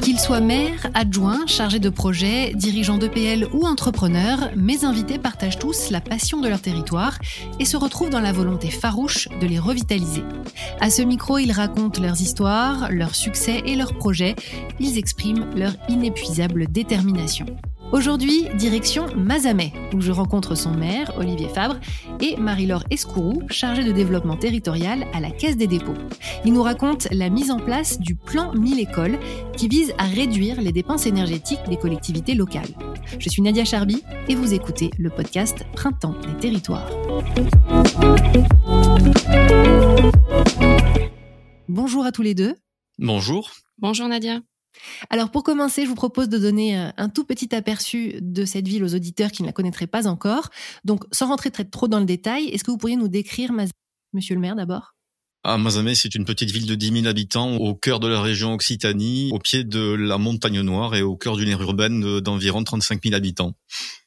Qu'ils soient maires, adjoints, chargés de projets, dirigeants d'EPL ou entrepreneurs, mes invités partagent tous la passion de leur territoire et se retrouvent dans la volonté farouche de les revitaliser. À ce micro, ils racontent leurs histoires, leurs succès et leurs projets. Ils expriment leur inépuisable détermination. Aujourd'hui, direction Mazamet, où je rencontre son maire, Olivier Fabre, et Marie-Laure Escourou, chargée de développement territorial à la Caisse des dépôts. Il nous raconte la mise en place du plan 1000 écoles qui vise à réduire les dépenses énergétiques des collectivités locales. Je suis Nadia Charby et vous écoutez le podcast Printemps des territoires. Bonjour à tous les deux. Bonjour. Bonjour Nadia. Alors pour commencer, je vous propose de donner euh, un tout petit aperçu de cette ville aux auditeurs qui ne la connaîtraient pas encore. Donc sans rentrer très trop dans le détail, est-ce que vous pourriez nous décrire, Monsieur le maire, d'abord? Ah, Mazamet, c'est une petite ville de 10 000 habitants au cœur de la région Occitanie, au pied de la montagne noire et au cœur d'une aire urbaine d'environ 35 000 habitants.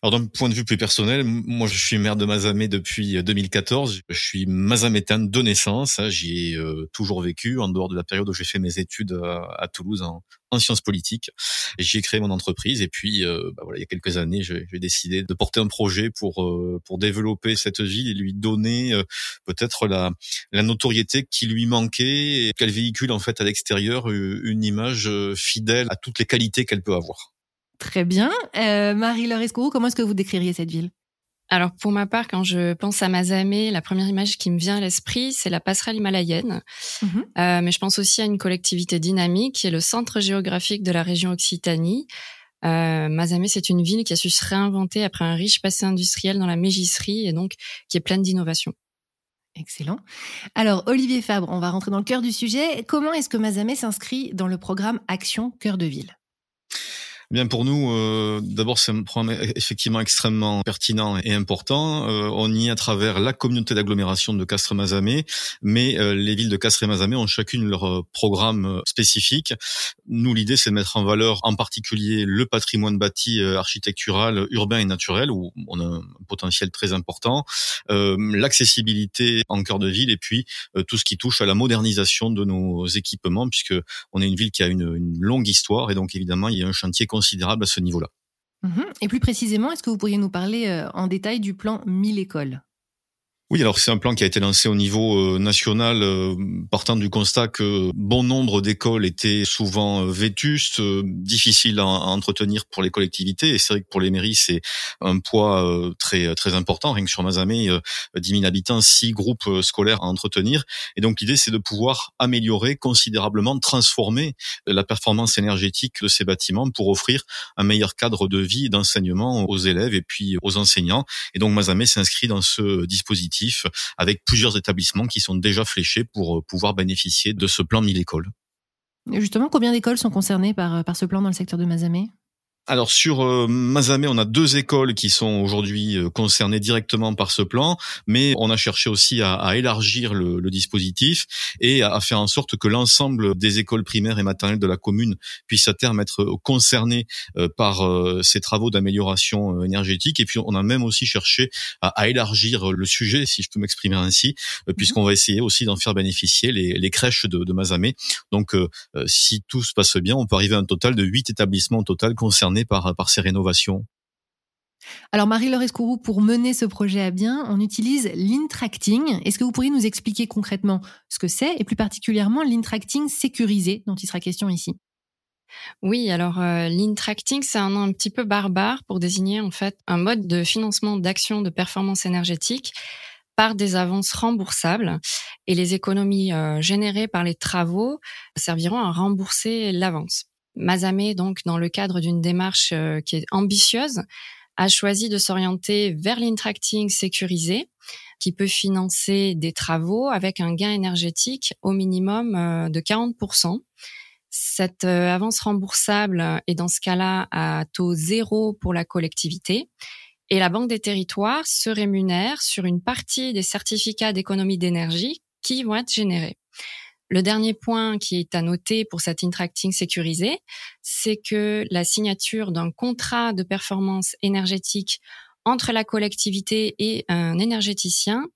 Alors d'un point de vue plus personnel, moi je suis maire de Mazamet depuis 2014. Je suis mazamétain de naissance. Hein. J'y ai euh, toujours vécu en dehors de la période où j'ai fait mes études à, Toulouse en, en sciences politiques. J'ai créé mon entreprise et puis euh, bah voilà, il y a quelques années, j'ai décidé de porter un projet pour euh, pour développer cette ville et lui donner euh, peut-être la la notoriété qui lui manquait et qu'elle véhicule en fait à l'extérieur une image fidèle à toutes les qualités qu'elle peut avoir. Très bien. Marie-Laure Escourou, comment est-ce que vous décririez cette ville? Alors pour ma part, quand je pense à Mazamé, la première image qui me vient à l'esprit, c'est la passerelle himalayenne. Mhm. Euh, mais je pense aussi à une collectivité dynamique qui est le centre géographique de la région Occitanie. Euh, Mazamé, c'est une ville qui a su se réinventer après un riche passé industriel dans la mégisserie et donc qui est pleine d'innovations. Excellent. Alors, Olivier Fabre, on va rentrer dans le cœur du sujet. Comment est-ce que Mazamé s'inscrit dans le programme Action Cœur de Ville? Bien pour nous, euh, d'abord c'est un programme effectivement extrêmement pertinent et important. Euh, on y est à travers la communauté d'agglomération de Castres-Mazamet, mais euh, les villes de Castres et Mazamet ont chacune leur programme spécifique. Nous, l'idée c'est de mettre en valeur en particulier le patrimoine bâti architectural, urbain et naturel, où on a un potentiel très important, l'accessibilité en cœur de ville et puis tout ce qui touche à la modernisation de nos équipements, puisque on est une ville qui a une, une longue histoire et donc évidemment il y a un chantier considérable à ce niveau-là. Mhm. Et plus précisément, est-ce que vous pourriez nous parler euh, en détail du plan 1000 écoles? Oui, alors c'est un plan qui a été lancé au niveau euh, national, euh, partant du constat que bon nombre d'écoles étaient souvent euh, vétustes, difficiles à, entretenir pour les collectivités. Et c'est vrai que pour les mairies, c'est un poids très très important. Rien que sur Mazamet, 10 000 habitants, 6 groupes scolaires à entretenir. Et donc l'idée, c'est de pouvoir améliorer considérablement, transformer la performance énergétique de ces bâtiments pour offrir un meilleur cadre de vie et d'enseignement aux élèves et puis aux enseignants. Et donc Mazamet s'inscrit dans ce dispositif avec plusieurs établissements qui sont déjà fléchés pour euh, pouvoir bénéficier de ce plan 1000 écoles. Justement, combien d'écoles sont concernées par, par ce plan dans le secteur de Mazamet alors sur euh, Mazamet, on a deux écoles qui sont aujourd'hui euh, concernées directement par ce plan, mais on a cherché aussi à, à élargir le, le, dispositif et à, faire en sorte que l'ensemble des écoles primaires et maternelles de la commune puissent à terme être concernées euh, par ces travaux d'amélioration énergétique. Et puis on a même aussi cherché à, à élargir le sujet, si je peux m'exprimer ainsi, mhm. puisqu'on va essayer aussi d'en faire bénéficier les, les crèches de, de Mazamet. Donc si tout se passe bien, on peut arriver à un total de huit établissements au total concernés par, par ces rénovations? Alors Marie-Laure Escourou, pour mener ce projet à bien, on utilise l'intracting. Est-ce que vous pourriez nous expliquer concrètement ce que c'est et plus particulièrement l'intracting sécurisé dont il sera question ici? Oui, alors euh, l'intracting, c'est un nom un petit peu barbare pour désigner en fait un mode de financement d'actions de performance énergétique par des avances remboursables et les économies euh, générées par les travaux serviront à rembourser l'avance. Mazamé, donc, dans le cadre d'une démarche euh, qui est ambitieuse, a choisi de s'orienter vers l'intracting sécurisé, qui peut financer des travaux avec un gain énergétique au minimum euh, de 40%. Cette euh, avance remboursable est dans ce cas-là à taux zéro pour la collectivité et la Banque des territoires se rémunère sur une partie des certificats d'économie d'énergie qui vont être générés. Le dernier point qui est à noter pour cet interacting sécurisé, c'est que la signature d'un contrat de performance énergétique entre la collectivité et un énergéticien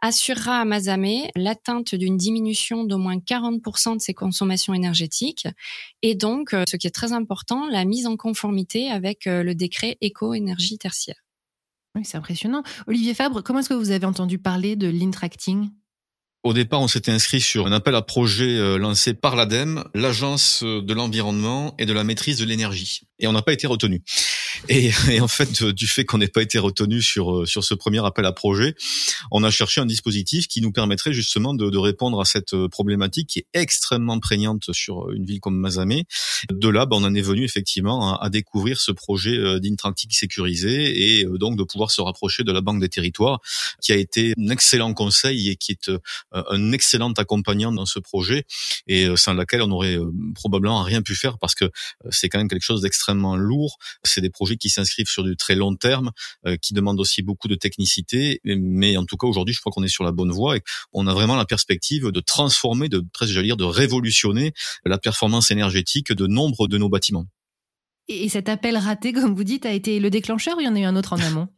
assurera à Mazamé l'atteinte d'une diminution d'au moins 40% de ses consommations énergétiques et donc, euh, ce qui est très important, la mise en conformité avec euh, le décret éco-énergie tertiaire. Oui, c'est impressionnant. Olivier Fabre, comment est-ce que vous avez entendu parler de l'intracting au départ, on s'était inscrit sur un appel à projet euh, lancé par l'ADEME, l'Agence de l'environnement et de la maîtrise de l'énergie. Et on n'a pas été retenu. Et, en fait, du fait qu'on n'ait pas été retenu sur euh, sur ce premier appel à projet, on a cherché un dispositif qui nous permettrait justement de, de répondre à cette euh, problématique qui est extrêmement prégnante sur une ville comme Mazamé. De là, ben, on en est venu effectivement à, découvrir ce projet d'intractique sécurisé et donc de pouvoir se rapprocher de la Banque des Territoires, qui a été un excellent conseil et qui est euh, un excellent accompagnant dans ce projet et euh, sans laquelle on aurait euh, probablement rien pu faire parce que c'est quand même quelque chose d'extrêmement lourd. C'est des projets qui s'inscrivent sur du très long terme, qui demandent aussi beaucoup de technicité. Mais en tout cas, aujourd'hui, je crois qu'on est sur la bonne voie et on a vraiment la perspective de transformer, de presque, dire, de révolutionner la performance énergétique de nombre de nos bâtiments. Et cet appel raté, comme vous dites, a été le déclencheur ou il y en a eu un autre en amont?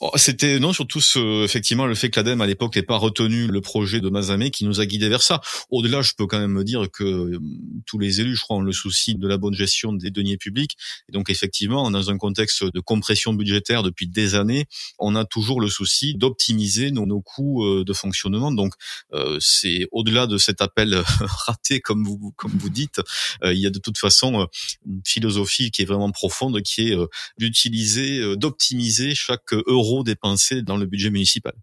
Oh, c'était non surtout ce, effectivement le fait que l'ADEME à l'époque n'ait pas retenu le projet de Mazamé qui nous a guidés vers ça. Au-delà, je peux quand même me dire que euh, tous les élus, je crois, ont le souci de la bonne gestion des deniers publics. Et donc effectivement, dans un contexte de compression budgétaire depuis des années, on a toujours le souci d'optimiser nos, coûts euh, de fonctionnement. Donc euh, c'est au-delà de cet appel raté, comme vous comme vous dites, il y a de toute façon une philosophie qui est vraiment profonde, qui est d'utiliser, d'optimiser chaque euro dépensés dans le budget municipal.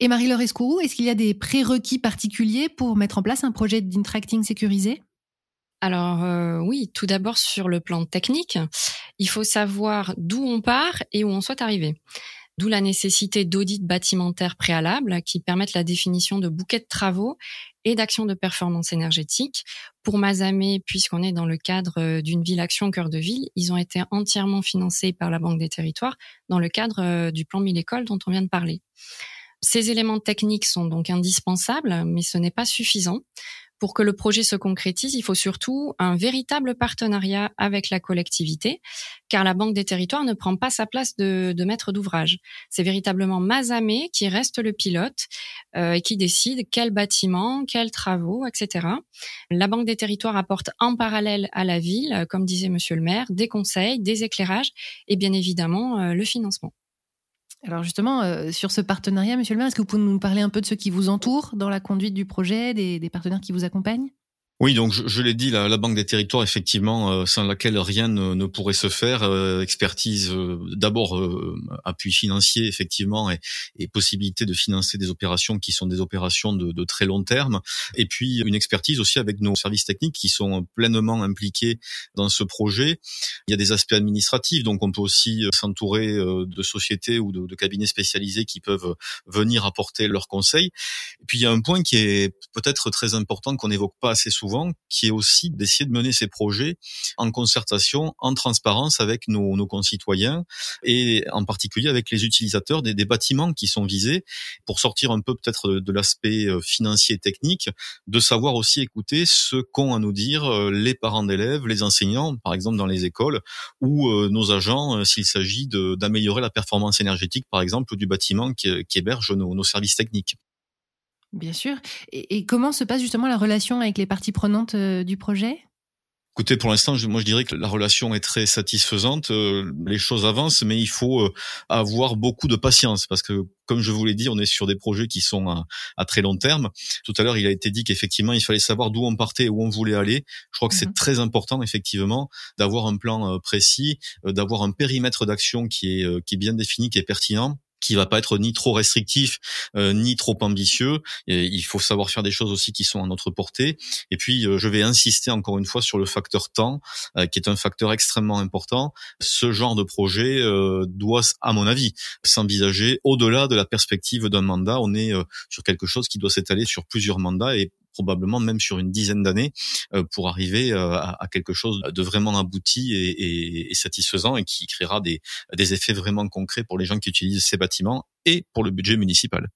Et Marie-Laure Escourou, est-ce qu'il y a des prérequis particuliers pour mettre en place un projet d'intracting sécurisé? Alors euh, oui, tout d'abord sur le plan technique, il faut savoir d'où on part et où on souhaite arriver. D'où la nécessité d'audits bâtimentaires préalables qui permettent la définition de bouquets de travaux et d'actions de performance énergétique. Pour Mazamé, puisqu'on est dans le cadre euh, d'une ville action cœur de ville, ils ont été entièrement financés par la Banque des Territoires dans le cadre euh, du plan 1000 écoles dont on vient de parler. Ces éléments techniques sont donc indispensables, mais ce n'est pas suffisant. Pour que le projet se concrétise, il faut surtout un véritable partenariat avec la collectivité, car la Banque des Territoires ne prend pas sa place de, maître d'ouvrage. C'est véritablement Mazamé qui reste le pilote euh, et qui décide quel bâtiment, quels travaux, etc. La Banque des Territoires apporte en parallèle à la ville, comme disait Monsieur le maire, des conseils, des éclairages et bien évidemment euh, le financement. Alors justement, euh, sur ce partenariat, Monsieur le maire, est-ce que vous pouvez nous parler un peu de ceux qui vous entourent dans la conduite du projet, des partenaires qui vous accompagnent? Oui, donc je, l'ai dit, la, Banque des Territoires, effectivement, euh, sans laquelle rien ne, pourrait se faire. Euh, expertise, euh, d'abord appui financier, effectivement, et, et, possibilité de financer des opérations qui sont des opérations de, de, très long terme. Et puis une expertise aussi avec nos services techniques qui sont pleinement impliqués dans ce projet. Il y a des aspects administratifs, donc on peut aussi s'entourer de sociétés ou de, de cabinets spécialisés qui peuvent venir apporter leurs conseils. Et puis il y a un point qui est peut-être très important qu'on n'évoque pas assez souvent qui est aussi d'essayer de mener ces projets en concertation, en transparence avec nos, concitoyens et en particulier avec les utilisateurs des, bâtiments qui sont visés pour sortir un peu peut-être de, l'aspect euh, financier et technique, de savoir aussi écouter ce qu'ont à nous dire euh, les parents d'élèves, les enseignants, par exemple dans les écoles, ou euh, nos agents s'il s'agit d'améliorer la performance énergétique, par exemple, du bâtiment qui, héberge nos services techniques. Bien sûr. Et, comment se passe justement la relation avec les parties prenantes euh, du projet? Écoutez, pour l'instant, moi je dirais que la relation est très satisfaisante. Euh, les choses avancent, mais il faut euh, avoir beaucoup de patience parce que, comme je vous l'ai dit, on est sur des projets qui sont à, très long terme. Tout à l'heure, il a été dit qu'effectivement, il fallait savoir d'où on partait et où on voulait aller. Je crois que c'est mhm. très important, effectivement, d'avoir un plan précis, d'avoir un périmètre d'action qui est qui est bien défini, qui est pertinent qui va pas être ni trop restrictif euh, ni trop ambitieux. Il faut savoir faire des choses aussi qui sont à notre portée. Et puis euh, je vais insister encore une fois sur le facteur temps, euh, qui est un facteur extrêmement important. Ce genre de projet doit, à mon avis, s'envisager au-delà de la perspective d'un mandat. On est sur quelque chose qui doit s'étaler sur plusieurs mandats et probablement même sur une dizaine d'années euh, pour arriver euh, à, quelque chose de vraiment abouti et, satisfaisant et qui créera des, des effets vraiment concrets pour les gens qui utilisent ces bâtiments et pour le budget municipal.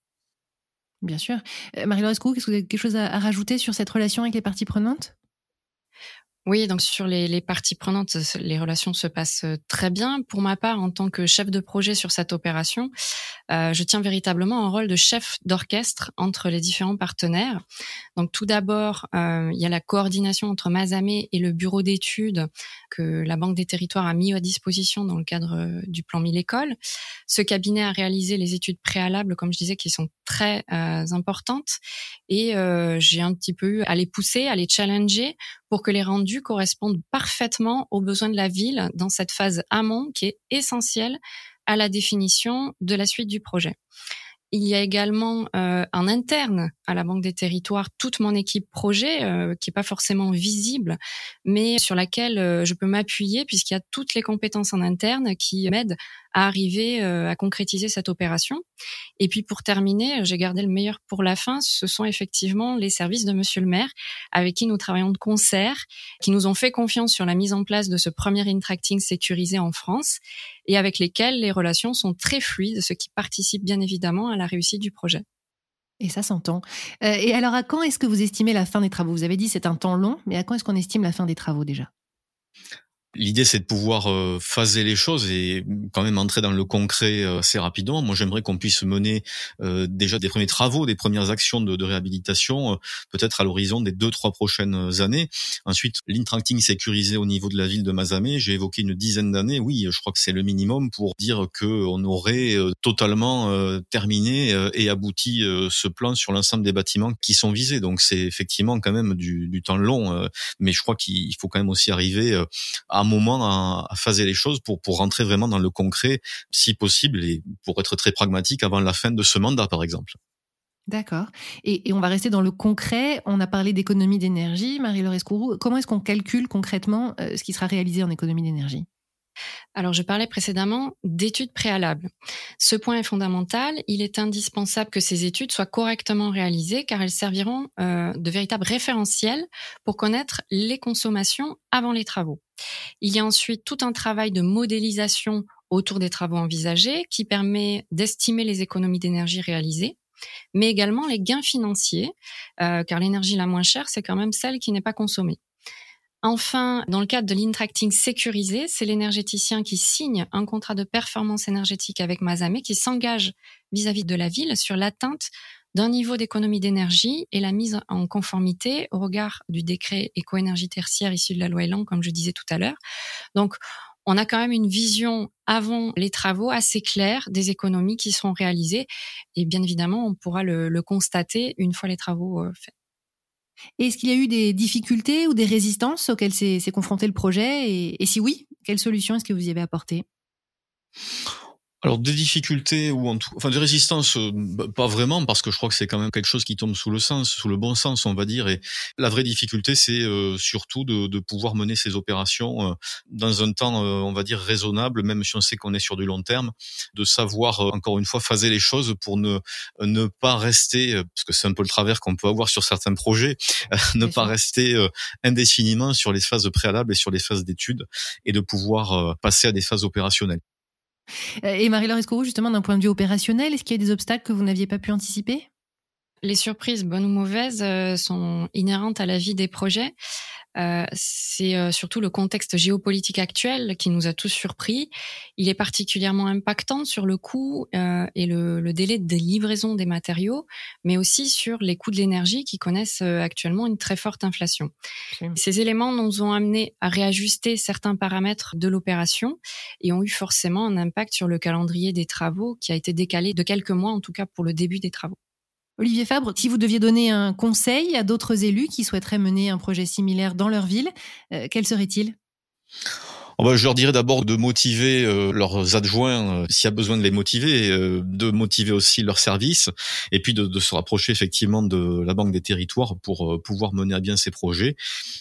Bien sûr. Euh, Marie-Laure est-ce que vous avez quelque chose à, rajouter sur cette relation avec les parties prenantes? Oui, donc sur les, les, parties prenantes, les relations se passent euh, très bien. Pour ma part, en tant que chef de projet sur cette opération, euh, je tiens véritablement un rôle de chef d'orchestre entre les différents partenaires. Donc tout d'abord, euh, il y a la coordination entre Mazamé et le bureau d'études que la Banque des Territoires a mis à disposition dans le cadre euh, du plan Mille Écoles. Ce cabinet a réalisé les études préalables, comme je disais, qui sont très euh, importantes, et j'ai un petit peu eu à les pousser, à les challenger pour que les rendus correspondent parfaitement aux besoins de la ville dans cette phase amont qui est essentielle à la définition de la suite du projet. Il y a également euh, en interne à la Banque des Territoires toute mon équipe projet euh, qui est pas forcément visible, mais sur laquelle euh, je peux m'appuyer puisqu'il y a toutes les compétences en interne qui m'aident à arriver euh, à concrétiser cette opération. Et puis pour terminer, j'ai gardé le meilleur pour la fin. Ce sont effectivement les services de Monsieur le Maire avec qui nous travaillons de concert, qui nous ont fait confiance sur la mise en place de ce premier intracting sécurisé en France et avec lesquels les relations sont très fluides, ce qui participe bien évidemment à la réussite du projet. Et ça s'entend. Euh, et alors, à quand est-ce que vous estimez la fin des travaux? Vous avez dit c'est un temps long, mais à quand est-ce qu'on estime la fin des travaux déjà? L'idée, c'est de pouvoir euh, phaser les choses et quand même entrer dans le concret euh, assez rapidement. Moi, j'aimerais qu'on puisse mener euh, déjà des premiers travaux, des premières actions de, de réhabilitation, peut-être à l'horizon des deux, trois prochaines années. Ensuite, l'intracting sécurisé au niveau de la ville de Mazamé, j'ai évoqué une dizaine d'années. Oui, je crois que c'est le minimum pour dire qu'on aurait totalement terminé et abouti ce plan sur l'ensemble des bâtiments qui sont visés. Donc, c'est effectivement quand même du, du temps long, mais je crois qu'il faut quand même aussi arriver à moment à, phaser les choses pour pour rentrer vraiment dans le concret, si possible, et pour être très pragmatique avant la fin de ce mandat, par exemple. D'accord. Et, et, on va rester dans le concret. On a parlé d'économie d'énergie. Marie-Laure Escourou, comment est-ce qu'on calcule concrètement euh, ce qui sera réalisé en économie d'énergie? Alors, je parlais précédemment d'études préalables. Ce point est fondamental. Il est indispensable que ces études soient correctement réalisées car elles serviront euh, de véritables référentiels pour connaître les consommations avant les travaux. Il y a ensuite tout un travail de modélisation autour des travaux envisagés qui permet d'estimer les économies d'énergie réalisées mais également les gains financiers, euh, car l'énergie la moins chère, c'est quand même celle qui n'est pas consommée. Enfin, dans le cadre de l'intracting sécurisé, c'est l'énergéticien qui signe un contrat de performance énergétique avec Mazamé qui s'engage vis-à-vis de la ville sur l'atteinte d'un niveau d'économie d'énergie et la mise en conformité au regard du décret éco-énergie tertiaire issu de la loi Elan, comme je disais tout à l'heure. Donc, on a quand même une vision avant les travaux assez claire des économies qui seront réalisées. Et bien évidemment, on pourra le, constater une fois les travaux euh, faits. Est-ce qu'il y a eu des difficultés ou des résistances auxquelles s'est confronté le projet? Et, si oui, quelles solutions est-ce que vous y avez apportées? Alors des difficultés ou en tout, enfin des résistances, euh, bah, pas vraiment parce que je crois que c'est quand même quelque chose qui tombe sous le sens, sous le bon sens, on va dire. Et la vraie difficulté, c'est euh, surtout de, de, pouvoir mener ces opérations euh, dans un temps, on va dire raisonnable, même si on sait qu'on est sur du long terme, de savoir encore une fois phaser les choses pour ne ne pas rester, parce que c'est un peu le travers qu'on peut avoir sur certains projets, ne pas rester indéfiniment sur les phases préalables et sur les phases d'études et de pouvoir passer à des phases opérationnelles. Euh, et Marie-Laure Escourou, justement, d'un point de vue opérationnel, est-ce qu'il y a des obstacles que vous n'aviez pas pu anticiper? Les surprises, bonnes ou mauvaises, euh, sont inhérentes à la vie des projets. Euh, c'est euh, surtout le contexte géopolitique actuel qui nous a tous surpris. Il est particulièrement impactant sur le coût euh, et le, le, délai de livraison des matériaux, mais aussi sur les coûts de l'énergie qui connaissent euh, actuellement une très forte inflation. Ces éléments nous ont amené à réajuster certains paramètres de l'opération et ont eu forcément un impact sur le calendrier des travaux qui a été décalé de quelques mois, en tout cas pour le début des travaux. Olivier Fabre, si vous deviez donner un conseil à d'autres élus qui souhaiteraient mener un projet similaire dans leur ville, euh, quel serait-il? Je leur dirais d'abord de motiver euh, leurs adjoints, euh, s'il y a besoin de les motiver, euh, de motiver aussi leurs services, et puis de, de, se rapprocher effectivement de la Banque des Territoires pour pouvoir mener à bien ces projets,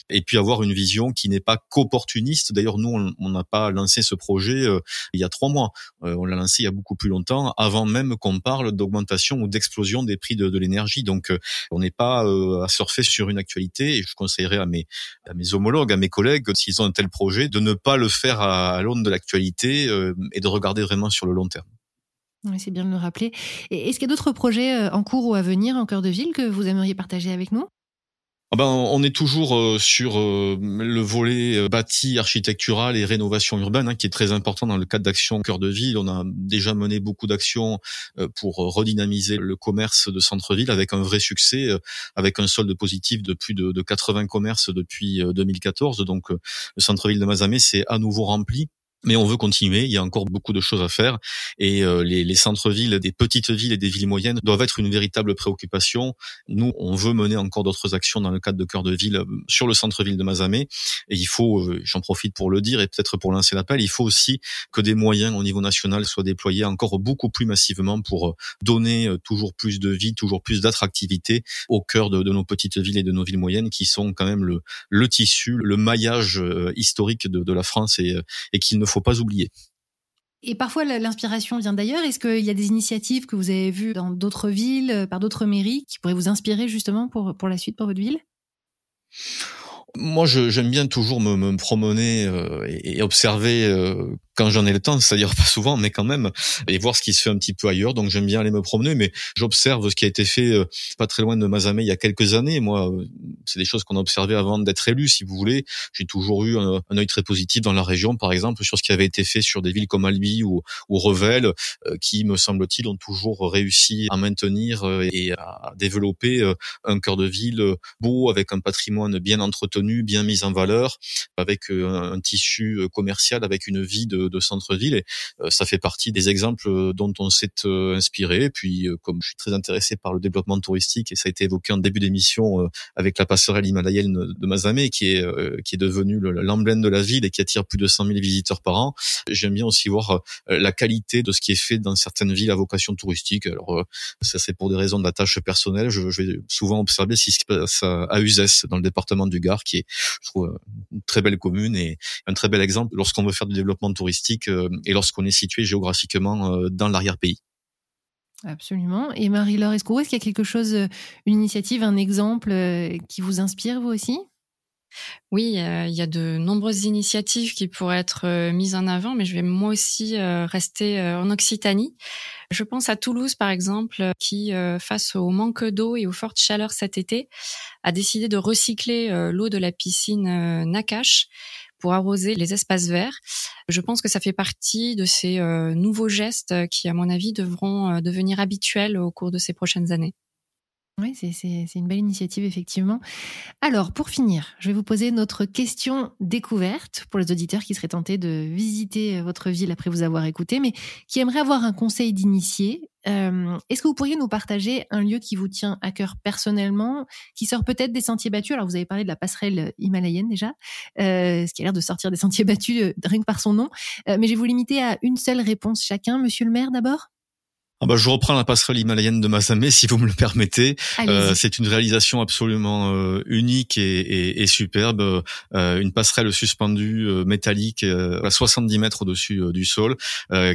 et puis avoir une vision qui n'est pas qu'opportuniste. D'ailleurs, nous, on n'a pas lancé ce projet il y a trois mois, on l'a lancé il y a beaucoup plus longtemps, avant même qu'on parle d'augmentation ou d'explosion des prix de, de l'énergie. Donc, on n'est pas à surfer sur une actualité, et je conseillerais à mes, à mes homologues, à mes collègues, s'ils ont un tel projet, de ne pas le faire à, l'aune de l'actualité euh, et de regarder vraiment sur le long terme. C'est bien de le rappeler. Est-ce qu'il y a d'autres projets euh, en cours ou à venir en cœur de ville que vous aimeriez partager avec nous? Ben, on est toujours euh, sur euh, le volet euh, bâti, architectural et rénovation urbaine, hein, qui est très important dans le cadre d'actions cœur de ville. On a déjà mené beaucoup d'actions pour redynamiser le commerce de centre-ville avec un vrai succès, avec un solde positif de plus de, de 80 commerces depuis 2014. Donc, le centre-ville de Mazamet s'est à nouveau rempli mais on veut continuer. Il y a encore beaucoup de choses à faire et euh, les, les centres-villes des petites villes et des villes moyennes doivent être une véritable préoccupation. Nous, on veut mener encore d'autres actions dans le cadre de cœur de ville euh, sur le centre-ville de Mazamet et il faut, euh, j'en profite pour le dire et peut-être pour lancer l'appel, il faut aussi que des moyens au niveau national soient déployés encore beaucoup plus massivement pour donner toujours plus de vie, toujours plus d'attractivité au cœur de, de, nos petites villes et de nos villes moyennes qui sont quand même le, le tissu, le maillage historique de, de la France et, et qu'il ne faut faut pas oublier. Et parfois, l'inspiration vient d'ailleurs. Est-ce qu'il y a des initiatives que vous avez vues dans d'autres villes, euh, par d'autres mairies, qui pourraient vous inspirer justement pour, pour la suite, pour votre ville? Moi, j'aime bien toujours me, me promener euh, et, observer euh, quand j'en ai le temps, c'est-à-dire pas souvent, mais quand même, et voir ce qui se fait un petit peu ailleurs. Donc j'aime bien aller me promener, mais j'observe ce qui a été fait euh, pas très loin de Mazamet il y a quelques années. Moi, euh, c'est des choses qu'on a observées avant d'être élu, si vous voulez. J'ai toujours eu un, œil très positif dans la région, par exemple, sur ce qui avait été fait sur des villes comme Albi ou, ou Revel, euh, qui, me semble-t-il, ont toujours réussi à maintenir et à développer un cœur de ville beau, avec un patrimoine bien entretenu, bien mis en valeur, avec un, un tissu commercial, avec une vie de de, centre-ville. Et euh, ça fait partie des exemples euh, dont on s'est euh, inspiré. Et puis, comme je suis très intéressé par le développement touristique, et ça a été évoqué en début d'émission avec la passerelle himalayenne de Mazamé, qui est qui est devenue l'emblème de la ville et qui attire plus de 100 000 visiteurs par an. J'aime bien aussi voir la qualité de ce qui est fait dans certaines villes à vocation touristique. Alors, ça c'est pour des raisons de la tâche personnelle. Je, vais souvent observer ce qui se passe à Uzès, dans le département du Gard, qui est, je trouve, une très belle commune et un très bel exemple lorsqu'on veut faire du développement touristique euh, et lorsqu'on est situé géographiquement euh, dans l'arrière-pays. Absolument. Et Marie-Laure Escourou, est-ce qu'il y a quelque chose, euh, une initiative, un exemple qui vous inspire, vous aussi? Oui, il y a de nombreuses initiatives qui pourraient être mises en avant, mais je vais moi aussi rester en Occitanie. Je pense à Toulouse, par exemple, qui, face au manque d'eau et aux fortes chaleurs cet été, a décidé de recycler l'eau de la piscine Nakash pour arroser les espaces verts. Je pense que ça fait partie de ces euh, nouveaux gestes qui, à mon avis, devront euh, devenir habituels au cours de ces prochaines années. Oui, c'est une belle initiative, effectivement. Alors, pour finir, je vais vous poser notre question découverte pour les auditeurs qui seraient tentés de visiter votre ville après vous avoir écouté, mais qui aimeraient avoir un conseil d'initié. Euh, est-ce que vous pourriez nous partager un lieu qui vous tient à cœur personnellement, qui sort peut-être des sentiers battus? Alors, vous avez parlé de la passerelle himalayenne déjà, euh, ce qui a l'air de sortir des sentiers battus euh, rien que par son nom. mais je vais vous limiter à une seule réponse chacun. Monsieur le maire, d'abord? Ah bah, je reprends la passerelle himalayenne de Masamé, si vous me le permettez. Euh, c'est une réalisation absolument euh, unique et, et, et superbe. Euh, une passerelle suspendue euh, métallique à 70 mètres au-dessus du sol,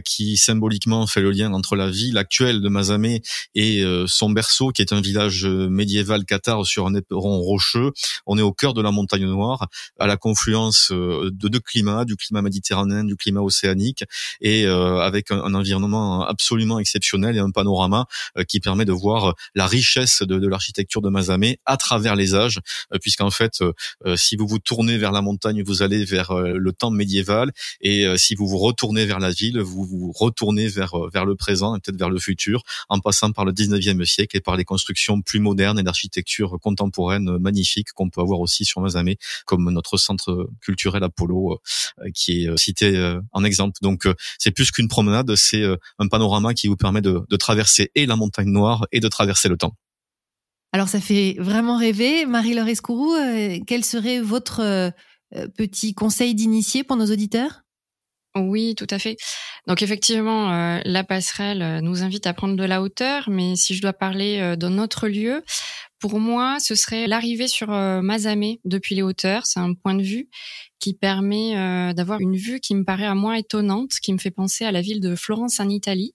qui symboliquement fait le lien entre la ville actuelle de Masamé et son berceau, qui est un village médiéval cathare sur un éperon rocheux. On est au cœur de la montagne noire, à la confluence de deux climats, du climat méditerranéen, du climat océanique, et avec un, un environnement absolument exceptionnel et un panorama euh, qui permet de voir euh, la richesse de, l'architecture de Mazamet à travers les âges, euh, puisqu'en fait, si vous vous tournez vers la montagne, vous allez vers le temps médiéval, et si vous vous retournez vers la ville, vous vous retournez vers vers le présent et peut-être vers le futur, en passant par le 19e siècle et par les constructions plus modernes et d'architecture contemporaine magnifique qu'on peut avoir aussi sur Mazamet, comme notre centre culturel Apollo, qui est cité en exemple. Donc, c'est plus qu'une promenade, c'est un panorama qui vous permet de, traverser et la montagne noire et de traverser le temps. Alors ça fait vraiment rêver. Marie-Laure Escourou, euh, quel serait votre euh, petit conseil d'initié pour nos auditeurs? Oui, tout à fait. Donc effectivement, euh, la passerelle nous invite à prendre de la hauteur, mais si je dois parler d'un autre lieu, pour moi, ce serait l'arrivée sur euh, Mazamé depuis les hauteurs. C'est un point de vue qui permet euh, d'avoir une vue qui me paraît à moi étonnante, qui me fait penser à la ville de Florence en Italie,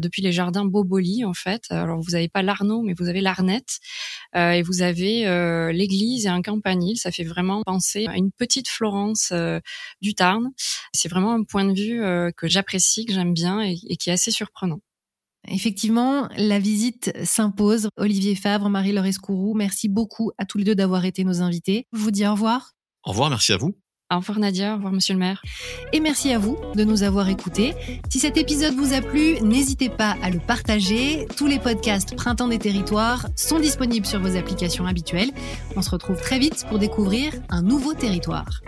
depuis les jardins Boboli en fait. Alors vous n'avez pas l'Arnaud, mais vous avez l'Arnette, euh, et vous avez l'église et un campanile. Ça fait vraiment penser à une petite Florence du Tarn. C'est vraiment un point de vue que j'apprécie, que j'aime bien et qui est assez surprenant. Effectivement, la visite s'impose. Olivier Favre, Marie-Laure Escourou, merci beaucoup à tous les deux d'avoir été nos invités. Je vous dis au revoir. Au revoir, merci à vous. Au revoir Nadia, au revoir Monsieur le maire. Et merci à vous de nous avoir écoutés. Si cet épisode vous a plu, n'hésitez pas à le partager. Tous les podcasts Printemps des territoires sont disponibles sur vos applications habituelles. On se retrouve très vite pour découvrir un nouveau territoire.